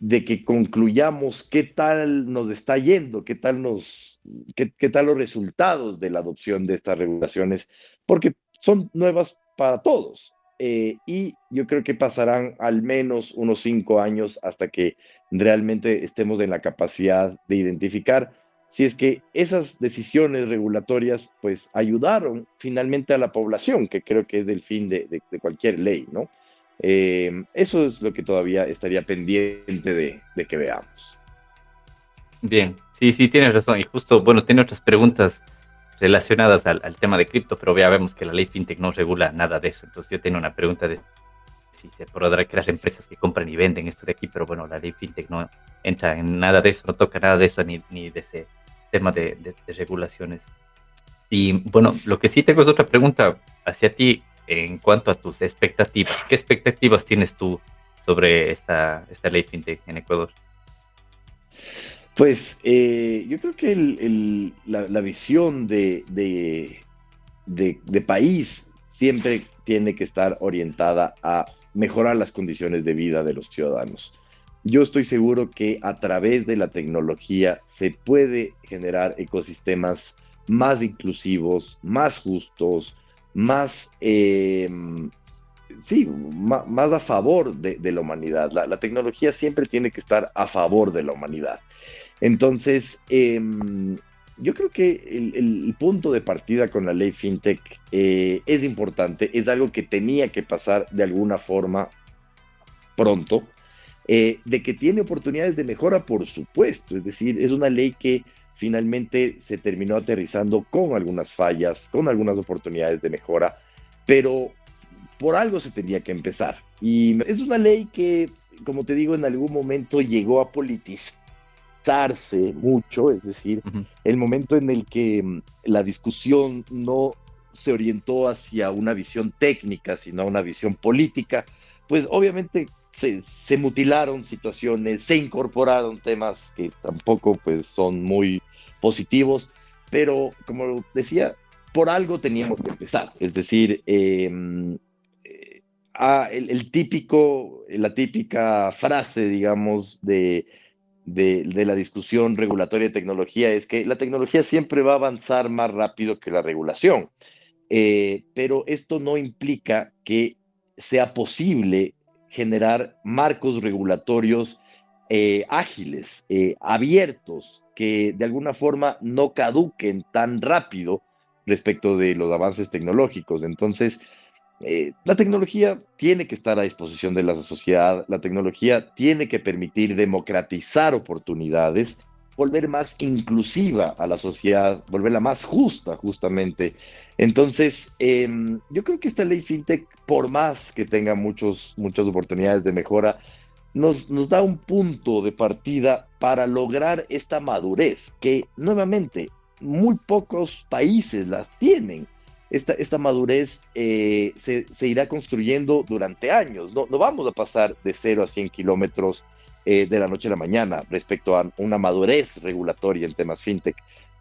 de que concluyamos qué tal nos está yendo, qué tal nos, qué, tal los resultados de la adopción de estas regulaciones, porque son nuevas para todos. Eh, y yo creo que pasarán al menos unos cinco años hasta que realmente estemos en la capacidad de identificar si es que esas decisiones regulatorias pues ayudaron finalmente a la población, que creo que es el fin de, de cualquier ley, ¿no? Eh, eso es lo que todavía estaría pendiente de, que veamos. Bien, sí, sí, tienes razón. Y justo, bueno, tiene otras preguntas relacionadas al, tema de cripto, pero ya vemos que la ley fintech no regula nada de eso. Entonces yo tengo una pregunta de si se podrá que las empresas que compran y venden esto de aquí, pero bueno, la ley fintech no entra en nada de eso, no toca nada de eso ni, ni de ese tema de, de regulaciones. Y bueno, lo que sí tengo es otra pregunta hacia ti en cuanto a tus expectativas. ¿Qué expectativas tienes tú sobre esta, esta ley fintech en Ecuador? Pues eh, yo creo que la, visión de, país siempre tiene que estar orientada a mejorar las condiciones de vida de los ciudadanos. Yo estoy seguro que a través de la tecnología se puede generar ecosistemas más inclusivos, más justos, más, eh, sí, más, a favor de, la humanidad. La, tecnología siempre tiene que estar a favor de la humanidad. Entonces, em, yo creo que el, punto de partida con la ley FinTech eh, es importante, es algo que tenía que pasar de alguna forma pronto. Eh, de que tiene oportunidades de mejora, por supuesto, es decir, es una ley que finalmente se terminó aterrizando con algunas fallas, con algunas oportunidades de mejora, pero por algo se tenía que empezar. Y es una ley que, como te digo, en algún momento llegó a politizarse mucho, es decir, el momento en el que mm, la discusión no se orientó hacia una visión técnica, sino a una visión política, pues obviamente se, mutilaron situaciones, se incorporaron temas que tampoco pues son muy positivos, pero como decía, por algo teníamos que empezar. Es decir, em, eh, ah, el, típico, la típica frase, digamos, de, de, la discusión regulatoria de tecnología es que la tecnología siempre va a avanzar más rápido que la regulación. Eh, pero esto no implica que sea posible generar marcos regulatorios eh, ágiles, eh, abiertos, que de alguna forma no caduquen tan rápido respecto de los avances tecnológicos. Entonces, eh, la tecnología tiene que estar a disposición de la sociedad, la tecnología tiene que permitir democratizar oportunidades, volver más inclusiva a la sociedad, volverla más justa justamente. Entonces, em, yo creo que esta ley FinTech, por más que tenga muchos, muchas oportunidades de mejora, nos, nos da un punto de partida para lograr esta madurez, que nuevamente muy pocos países las tienen. Esta, esta madurez eh, se, se, irá construyendo durante años. No, no vamos a pasar de 0 a 100 kilómetros eh, de la noche a la mañana respecto a una madurez regulatoria en temas fintech.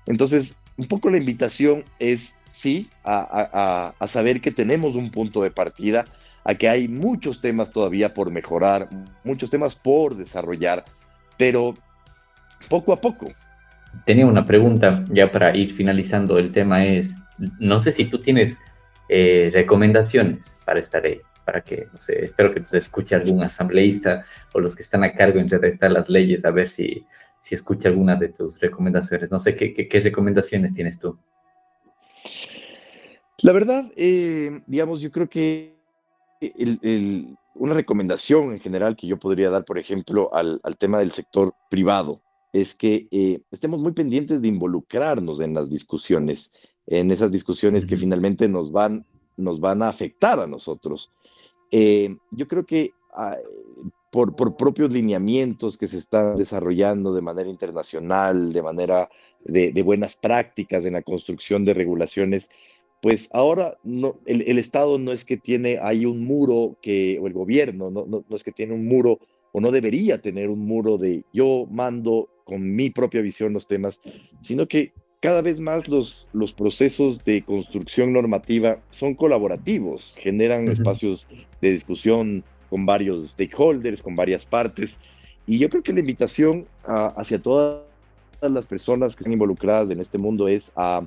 Entonces, un poco la invitación es sí, a, saber que tenemos un punto de partida, a que hay muchos temas todavía por mejorar, muchos temas por desarrollar, pero poco a poco. Tenía una pregunta ya para ir finalizando. El tema es, no sé si tú tienes eh, recomendaciones para esta ley, para que, no sé, espero que nos escuche algún asambleísta o los que están a cargo en redactar las leyes, a ver si, si escucha alguna de tus recomendaciones. No sé, ¿qué, qué, recomendaciones tienes tú? La verdad, eh, digamos, yo creo que una recomendación en general que yo podría dar, por ejemplo, al, tema del sector privado, es que eh, estemos muy pendientes de involucrarnos en las discusiones, en esas discusiones que finalmente nos van, nos van a afectar a nosotros. Eh, yo creo que ah, por, por, propios lineamientos que se están desarrollando de manera internacional, de manera de, de buenas prácticas en la construcción de regulaciones, pues ahora no, el, Estado no es que tiene ahí un muro que, o el gobierno no, no, es que tiene un muro o no debería tener un muro de yo mando con mi propia visión los temas, sino que cada vez más los, los procesos de construcción normativa son colaborativos, generan espacios de discusión con varios stakeholders, con varias partes, y yo creo que la invitación hacia todas las personas que están involucradas en este mundo es a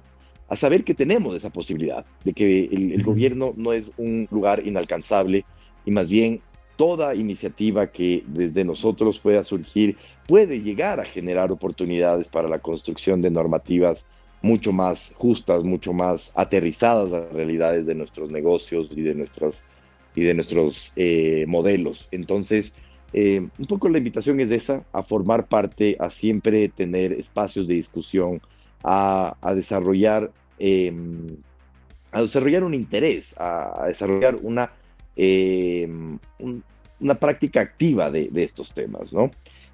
a saber que tenemos esa posibilidad, de que el, gobierno no es un lugar inalcanzable y más bien toda iniciativa que desde nosotros pueda surgir puede llegar a generar oportunidades para la construcción de normativas mucho más justas, mucho más aterrizadas a las realidades de nuestros negocios y de, y de nuestros eh, modelos. Entonces, eh, un poco la invitación es esa, a formar parte, a siempre tener espacios de discusión, a desarrollar Em, a desarrollar un interés, a, desarrollar una, em, una práctica activa de, estos temas, ¿no?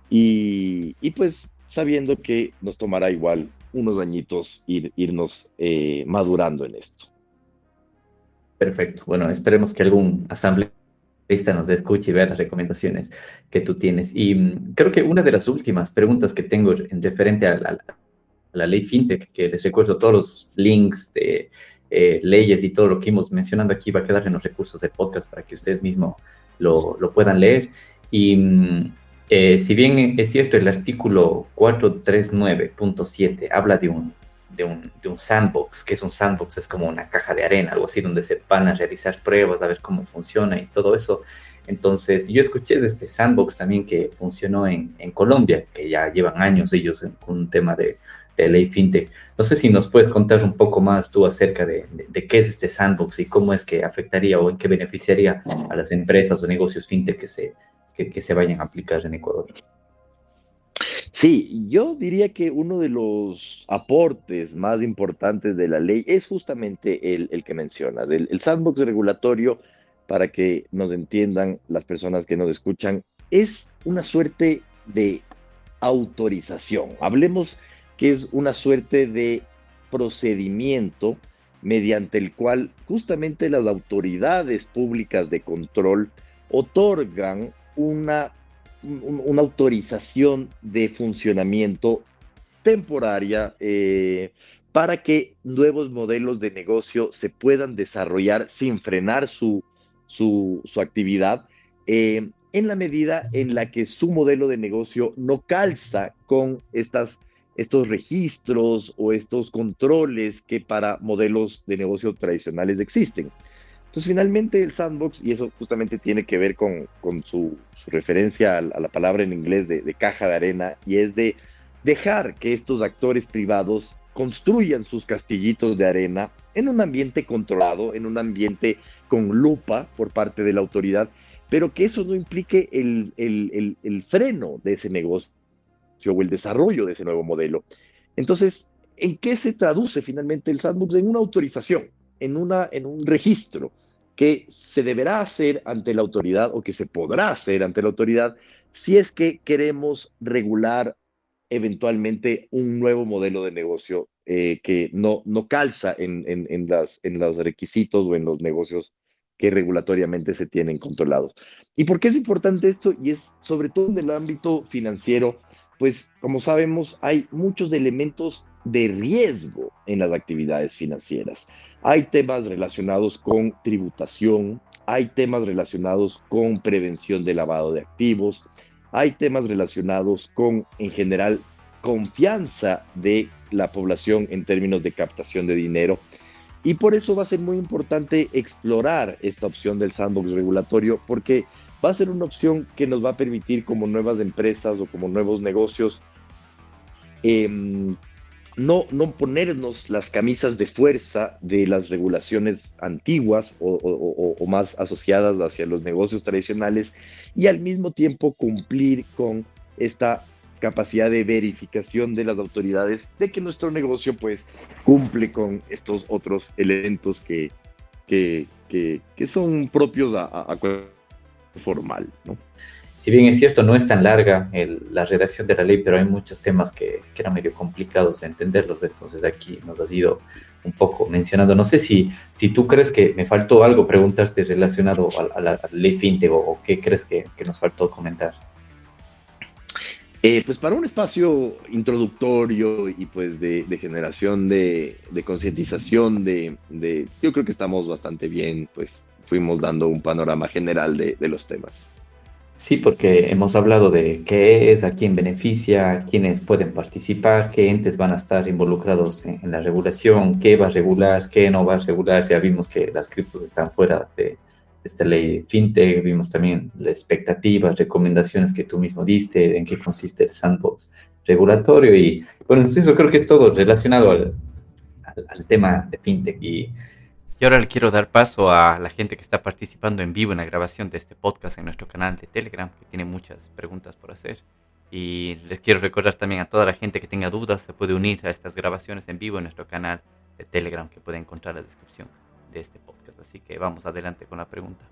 Y, pues sabiendo que nos tomará igual unos añitos ir, irnos eh, madurando en esto. Perfecto. Bueno, esperemos que algún asambleísta nos escuche y vea las recomendaciones que tú tienes. Y mm, creo que una de las últimas preguntas que tengo en referente a, la la ley FinTech, que les recuerdo todos los links de eh, leyes y todo lo que íbamos mencionando aquí va a quedar en los recursos de podcast para que ustedes mismos lo, puedan leer. Y mm, eh, si bien es cierto, el artículo 439.7 habla de un, de, un, de un sandbox, que es un sandbox, es como una caja de arena, algo así, donde se van a realizar pruebas, a ver cómo funciona y todo eso. Entonces, yo escuché de este sandbox también que funcionó en, en Colombia, que ya llevan años ellos con un tema de de ley fintech. No sé si nos puedes contar un poco más tú acerca de, qué es este sandbox y cómo es que afectaría o en qué beneficiaría a las empresas o negocios fintech que se, que, se vayan a aplicar en Ecuador. Sí, yo diría que uno de los aportes más importantes de la ley es justamente el, que mencionas, el, el, sandbox regulatorio, para que nos entiendan las personas que nos escuchan, es una suerte de autorización. Hablemos que es una suerte de procedimiento mediante el cual justamente las autoridades públicas de control otorgan una, una autorización de funcionamiento temporaria eh, para que nuevos modelos de negocio se puedan desarrollar sin frenar su, su, actividad, eh, en la medida en la que su modelo de negocio no calza con estas estos registros o estos controles que para modelos de negocio tradicionales existen. Entonces, finalmente el sandbox, y eso justamente tiene que ver con, su, referencia a, la palabra en inglés de, caja de arena, y es de dejar que estos actores privados construyan sus castillitos de arena en un ambiente controlado, en un ambiente con lupa por parte de la autoridad, pero que eso no implique el, el freno de ese negocio o el desarrollo de ese nuevo modelo. Entonces, ¿en qué se traduce finalmente el sandbox? En una autorización, en, una, en un registro que se deberá hacer ante la autoridad o que se podrá hacer ante la autoridad si es que queremos regular eventualmente un nuevo modelo de negocio eh, que no, no calza en, en, las, en los requisitos o en los negocios que regulatoriamente se tienen controlados. ¿Y por qué es importante esto? Y es sobre todo en el ámbito financiero, pues como sabemos, hay muchos elementos de riesgo en las actividades financieras. Hay temas relacionados con tributación, hay temas relacionados con prevención de lavado de activos, hay temas relacionados con, en general, confianza de la población en términos de captación de dinero. Y por eso va a ser muy importante explorar esta opción del sandbox regulatorio, porque va a ser una opción que nos va a permitir como nuevas empresas o como nuevos negocios em, no, no ponernos las camisas de fuerza de las regulaciones antiguas o, más asociadas hacia los negocios tradicionales y al mismo tiempo cumplir con esta capacidad de verificación de las autoridades de que nuestro negocio pues cumple con estos otros elementos que, que, son propios a, a, formal, ¿no? si bien es cierto, no es tan larga la redacción de la ley, pero hay muchos temas que, eran medio complicados de entenderlos, entonces aquí nos has ido un poco mencionando. No sé si, si tú crees que me faltó algo preguntarte relacionado a, la, ley fintech o, qué crees que, nos faltó comentar. Eh, pues para un espacio introductorio y pues de, generación de, concientización, de, yo creo que estamos bastante bien, pues fuimos dando un panorama general de los temas. Sí, porque hemos hablado de qué es, a quién beneficia, quiénes pueden participar, qué entes van a estar involucrados en, la regulación, qué va a regular, qué no va a regular. Ya vimos que las criptos están fuera de, esta ley fintech, vimos también las expectativas, recomendaciones que tú mismo diste, en qué consiste el sandbox regulatorio y bueno, eso creo que es todo relacionado al, al tema de fintech y y ahora le quiero dar paso a la gente que está participando en vivo en la grabación de este podcast en nuestro canal de Telegram, que tiene muchas preguntas por hacer. Y les quiero recordar también a toda la gente que tenga dudas, se puede unir a estas grabaciones en vivo en nuestro canal de Telegram, que puede encontrar en la descripción de este podcast. Así que vamos adelante con la pregunta.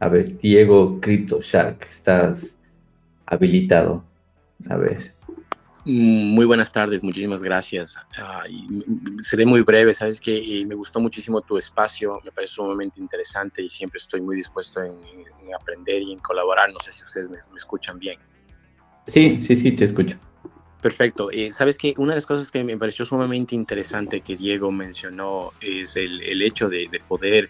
A ver, Diego Crypto Shark, estás habilitado. A ver. Muy buenas tardes, muchísimas gracias. seré muy breve, sabes que me gustó muchísimo tu espacio, me parece sumamente interesante y siempre estoy muy dispuesto en, aprender y en colaborar. No sé si ustedes me, escuchan bien. Sí, sí, sí, te escucho. Perfecto. Eh, sabes que una de las cosas que me pareció sumamente interesante que Diego mencionó es el, hecho de, poder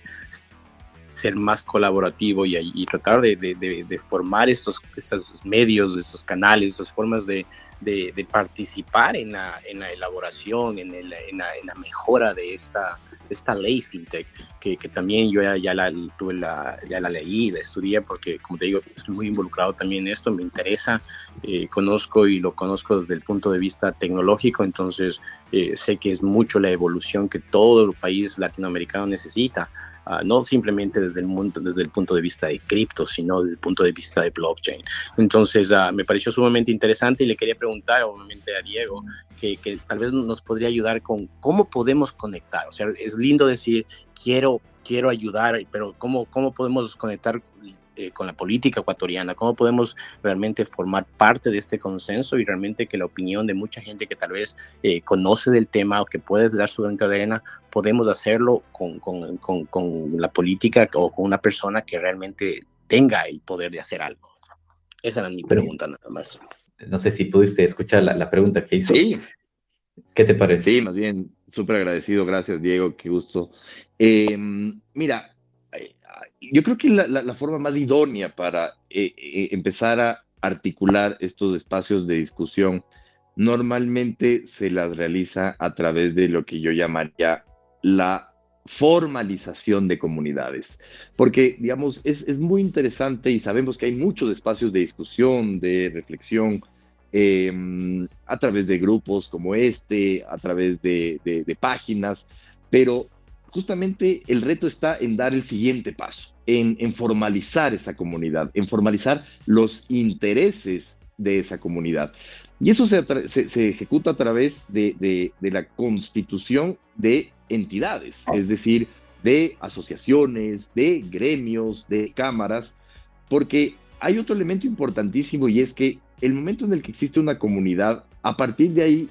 ser más colaborativo y, tratar de, de, formar estos, estos medios, estos canales, estas formas de, de, participar en la, en la elaboración, en, el, en, la, en, la, mejora de esta, esta ley fintech, que, que también yo ya, ya, la, tuve la, ya la leí, la estudié, porque como te digo, estoy muy involucrado también en esto, me interesa, eh, conozco y lo conozco desde el punto de vista tecnológico, entonces eh, sé que es mucho la evolución que todo el país latinoamericano necesita. Ah, no simplemente desde el, mundo, desde el punto de vista de cripto, sino desde el punto de vista de blockchain. Entonces, uh, me pareció sumamente interesante y le quería preguntar, obviamente, a Diego, que, que, tal vez nos podría ayudar con cómo podemos conectar. O sea, es lindo decir, quiero, quiero ayudar, pero ¿cómo, cómo podemos conectar eh, con la política ecuatoriana, cómo podemos realmente formar parte de este consenso y realmente que la opinión de mucha gente que tal vez eh, conoce del tema o que puede dar su granito de arena, podemos hacerlo con, con, con, la política o con una persona que realmente tenga el poder de hacer algo. Esa era mi pregunta nada más. No sé si pudiste escuchar la, la pregunta que hizo. Sí. ¿Qué te parece? Sí, más bien, súper agradecido. Gracias, Diego. Qué gusto. Eh, mira, yo creo que la, forma más idónea para eh, eh, empezar a articular estos espacios de discusión normalmente se las realiza a través de lo que yo llamaría la formalización de comunidades. Porque, digamos, es, muy interesante y sabemos que hay muchos espacios de discusión, de reflexión, em, a través de grupos como este, a través de páginas, pero justamente el reto está en dar el siguiente paso, en, formalizar esa comunidad, en formalizar los intereses de esa comunidad. Y eso se, ejecuta a través de, la constitución de entidades, es decir, de asociaciones, de gremios, de cámaras, porque hay otro elemento importantísimo y es que el momento en el que existe una comunidad, a partir de ahí,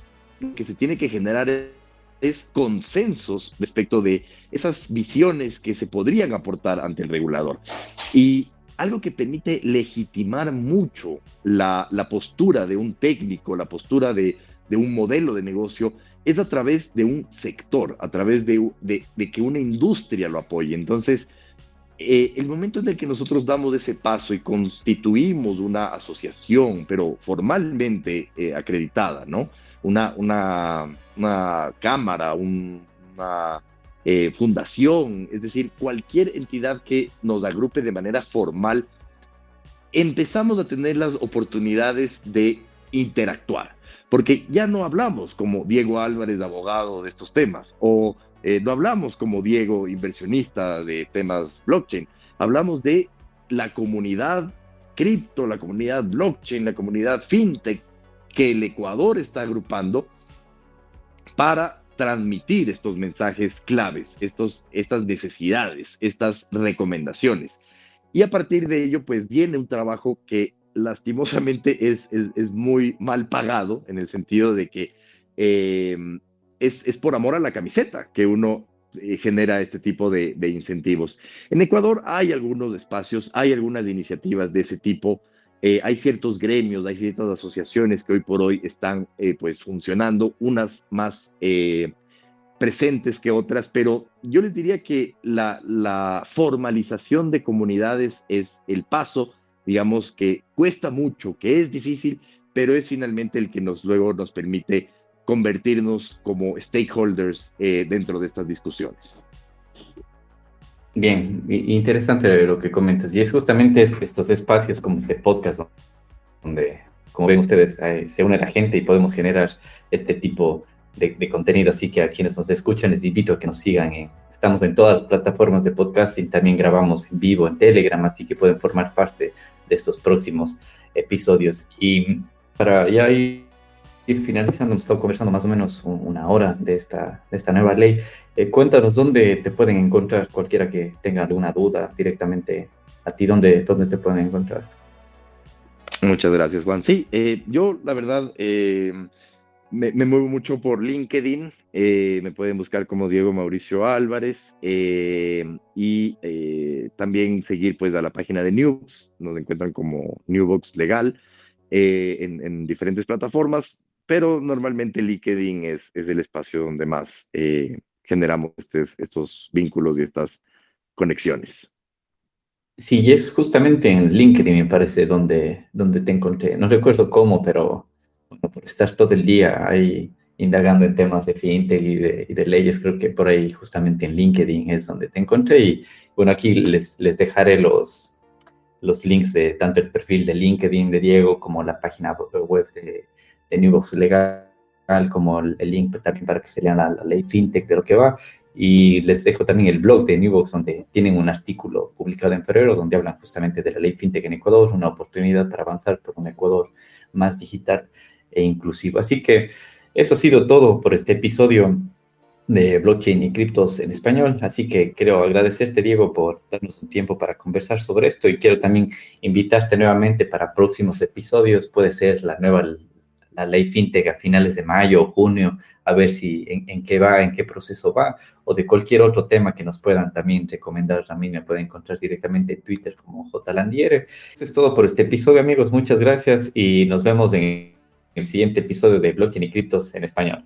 que se tiene que generar es consensos respecto de esas visiones que se podrían aportar ante el regulador. Y algo que permite legitimar mucho la, postura de un técnico, la postura de, un modelo de negocio, es a través de un sector, a través de, que una industria lo apoye. Entonces, eh, el momento en el que nosotros damos ese paso y constituimos una asociación, pero formalmente eh, acreditada, ¿no? Una, una, una cámara, una eh, fundación, es decir, cualquier entidad que nos agrupe de manera formal, empezamos a tener las oportunidades de interactuar, porque ya no hablamos como Diego Álvarez, abogado de estos temas, o eh, no hablamos como Diego, inversionista de temas blockchain, hablamos de la comunidad cripto, la comunidad blockchain, la comunidad fintech que el Ecuador está agrupando para transmitir estos mensajes claves, estos, estas necesidades, estas recomendaciones. Y a partir de ello, pues viene un trabajo que lastimosamente es, es, muy mal pagado en el sentido de que eh, es, por amor a la camiseta que uno eh, genera este tipo de, incentivos. En Ecuador hay algunos espacios, hay algunas iniciativas de ese tipo, eh, hay ciertos gremios, hay ciertas asociaciones que hoy por hoy están eh, pues funcionando, unas más presentes que otras, pero yo les diría que la, la formalización de comunidades es el paso, digamos, que cuesta mucho, que es difícil, pero es finalmente el que nos luego nos permite convertirnos como stakeholders eh, dentro de estas discusiones. Bien, interesante lo que comentas. Y es justamente estos espacios como este podcast, donde, como ven ustedes, eh, se une la gente y podemos generar este tipo de, contenido. Así que a quienes nos escuchan les invito a que nos sigan. estamos en todas las plataformas de podcasting, también grabamos en vivo en Telegram, así que pueden formar parte de estos próximos episodios. Y para ya ir ir finalizando, hemos estado conversando más o menos una hora de esta, de esta nueva ley. Eh, cuéntanos dónde te pueden encontrar cualquiera que tenga alguna duda directamente a ti, dónde, dónde te pueden encontrar. Muchas gracias, Juan. Sí, eh, yo la verdad eh, me, muevo mucho por LinkedIn. me pueden buscar como Diego Mauricio Álvarez y también seguir pues a la página de Newbox. Nos encuentran como Newbox Legal. en, diferentes plataformas pero normalmente LinkedIn es, es el espacio donde más eh, generamos estos vínculos y estas conexiones. Sí, es justamente en LinkedIn, me parece, donde, donde te encontré. No recuerdo cómo, pero por estar todo el día ahí indagando en temas de fintech y de, y de, leyes, creo que por ahí justamente en LinkedIn es donde te encontré. Y bueno, aquí les, les dejaré los, los links de tanto el perfil de LinkedIn de Diego como la página web de, de Newbox Legal, como el, link también para que se lean la, ley FinTech de lo que va. Y les dejo también el blog de Newbox, donde tienen un artículo publicado en febrero, donde hablan justamente de la ley FinTech en Ecuador, una oportunidad para avanzar por un Ecuador más digital e inclusivo. Así que eso ha sido todo por este episodio de blockchain y criptos en español. Así que quiero agradecerte, Diego, por darnos un tiempo para conversar sobre esto y quiero también invitarte nuevamente para próximos episodios. Puede ser la nueva la ley fintech a finales de mayo o junio, a ver si en, qué va, en qué proceso va, o de cualquier otro tema que nos puedan también recomendar. Mí me pueden encontrar directamente en Twitter como JLandiere. Eso es todo por este episodio, amigos. Muchas gracias y nos vemos en el siguiente episodio de Blockchain y Criptos en español.